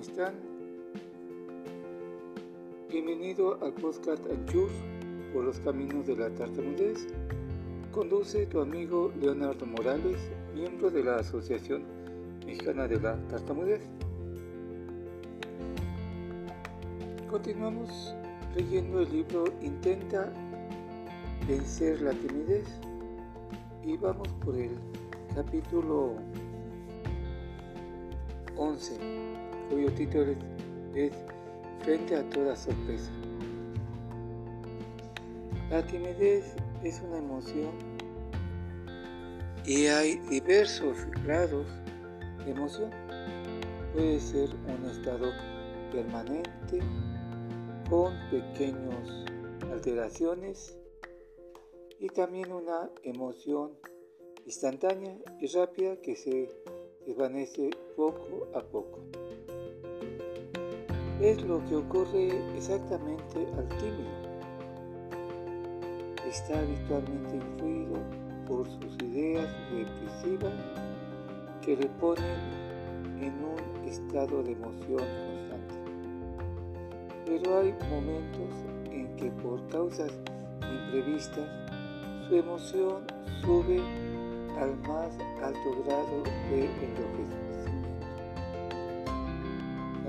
¿cómo están? Bienvenido al podcast Anchur por los caminos de la tartamudez. Conduce tu amigo Leonardo Morales, miembro de la Asociación Mexicana de la Tartamudez. Continuamos leyendo el libro Intenta vencer la timidez y vamos por el capítulo 11, cuyo título es Frente a toda sorpresa. La timidez es una emoción y hay diversos grados de emoción. Puede ser un estado permanente con pequeñas alteraciones y también una emoción instantánea y rápida que se desvanece poco a poco. Es lo que ocurre exactamente al tímido. Está habitualmente influido por sus ideas represivas que le ponen en un estado de emoción constante. Pero hay momentos en que por causas imprevistas su emoción sube al más alto grado de enrojecimiento,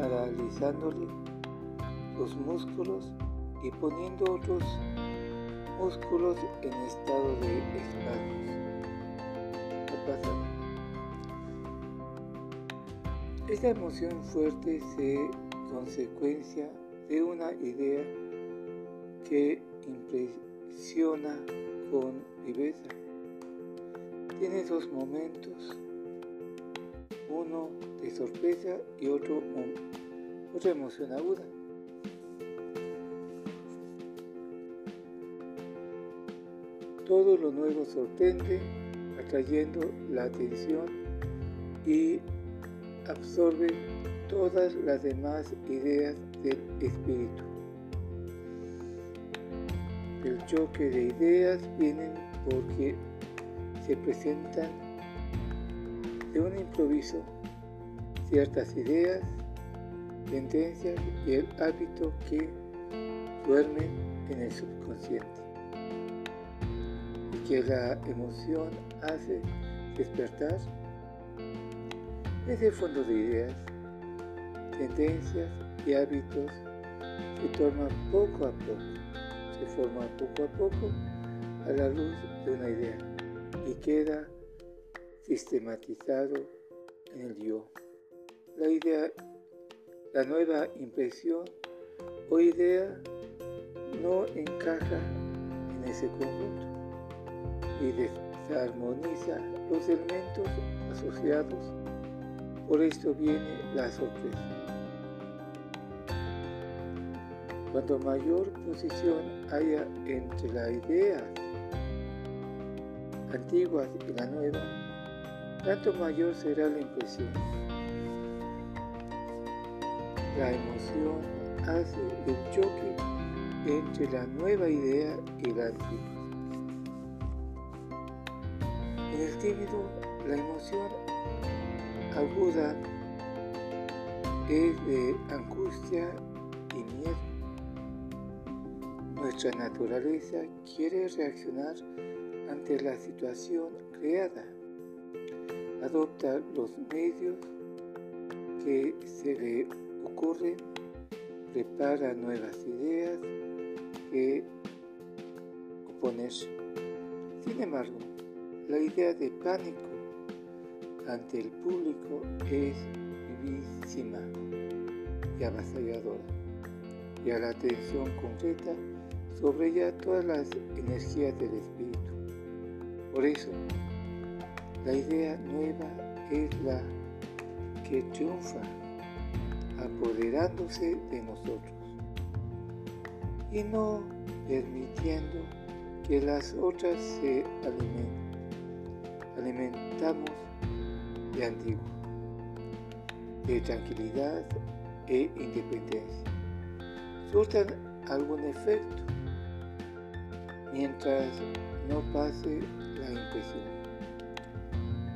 paralizándole los músculos y poniendo otros músculos en estado de espasmos. ¿Qué pasa? Esta emoción fuerte se consecuencia de una idea que impresiona con viveza tiene dos momentos, uno de sorpresa y otro otra emoción aguda. Todo lo nuevo sorprende, atrayendo la atención y absorbe todas las demás ideas del espíritu. El choque de ideas viene porque se presentan de un improviso ciertas ideas, tendencias y el hábito que duermen en el subconsciente y que la emoción hace despertar ese fondo de ideas, tendencias y hábitos se torna poco a poco, se forma poco a poco a la luz de una idea y queda sistematizado en el yo. La idea, la nueva impresión o idea no encaja en ese conjunto y desarmoniza los elementos asociados. Por esto viene la sorpresa. Cuanto mayor posición haya entre la idea antiguas y la nueva, tanto mayor será la impresión. La emoción hace el choque entre la nueva idea y la antigua. En el tímido, la emoción aguda es de angustia y miedo. Nuestra naturaleza quiere reaccionar ante la situación creada. Adopta los medios que se le ocurren, prepara nuevas ideas que oponer. Sin embargo, la idea de pánico ante el público es vivísima y avasalladora, y a la atención concreta sobre ella todas las energías del espíritu. Por eso, la idea nueva es la que triunfa, apoderándose de nosotros y no permitiendo que las otras se alimenten. Alimentamos de antiguo, de tranquilidad e independencia. Surtan algún efecto mientras no pase la impresión.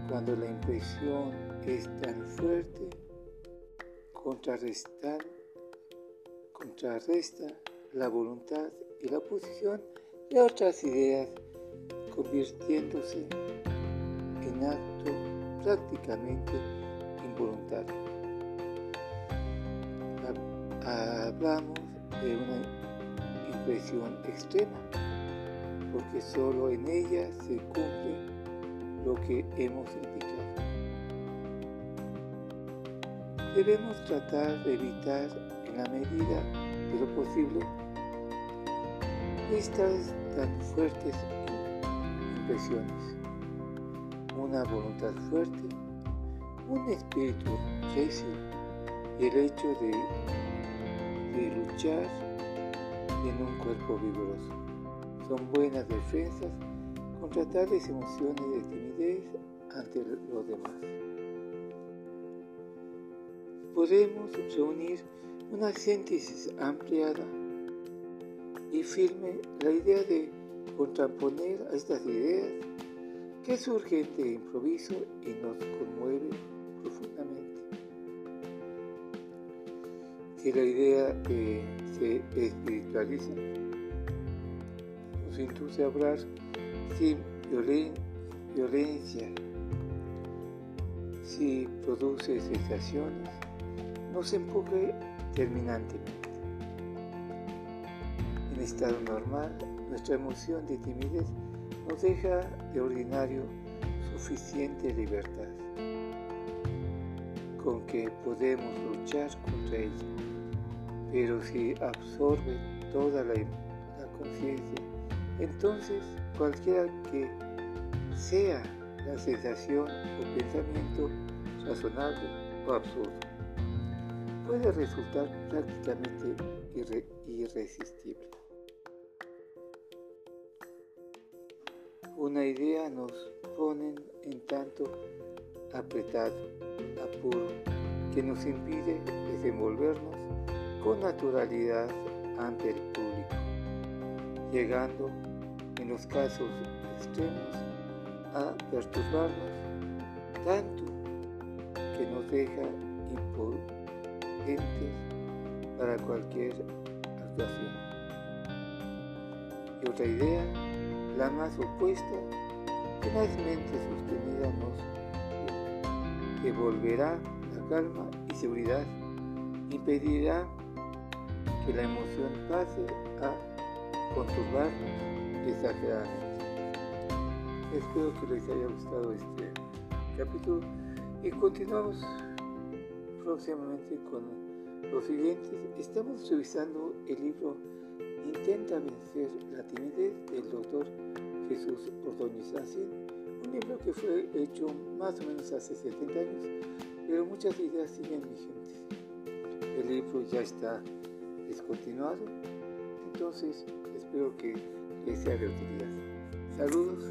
Cuando la impresión es tan fuerte contrarrestar, contrarresta la voluntad y la oposición de otras ideas, convirtiéndose en acto prácticamente involuntario. Hablamos de una impresión extrema, porque solo en ella se cumple lo que hemos indicado. Debemos tratar de evitar en la medida de lo posible estas tan fuertes impresiones. Una voluntad fuerte, un espíritu recio y el hecho de luchar en un cuerpo vigoroso. Son buenas defensas contra tales emociones de timidez ante los demás. Podemos reunir una síntesis ampliada y firme la idea de contraponer a estas ideas que surgen de improviso y nos conmueve profundamente. Si la idea que se espiritualiza nos induce a hablar sin violencia, si produce sensaciones, nos empuje terminantemente. En estado normal, nuestra emoción de timidez nos deja de ordinario suficiente libertad. Con que podemos luchar contra ella. Pero si absorbe toda la conciencia, entonces cualquiera que sea la sensación o pensamiento razonable o absurdo, puede resultar prácticamente irresistible. Una idea nos pone en tanto apretado, apuro, que nos impide desenvolvernos con naturalidad ante el público, llegando en los casos extremos a perturbarnos tanto que nos deja impotentes para cualquier actuación. Y otra idea la más opuesta, tenazmente sostenida nos devolverá la calma y seguridad, impedirá que la emoción pase a conturbarnos Espero que les haya gustado este capítulo y continuamos próximamente con los siguientes. Estamos revisando el libro Intenta vencer la timidez del doctor Jesús Ordóñez un libro que fue hecho más o menos hace 70 años, pero muchas ideas siguen vigentes. El libro ya está descontinuado, entonces espero que les sea de utilidad. Saludos.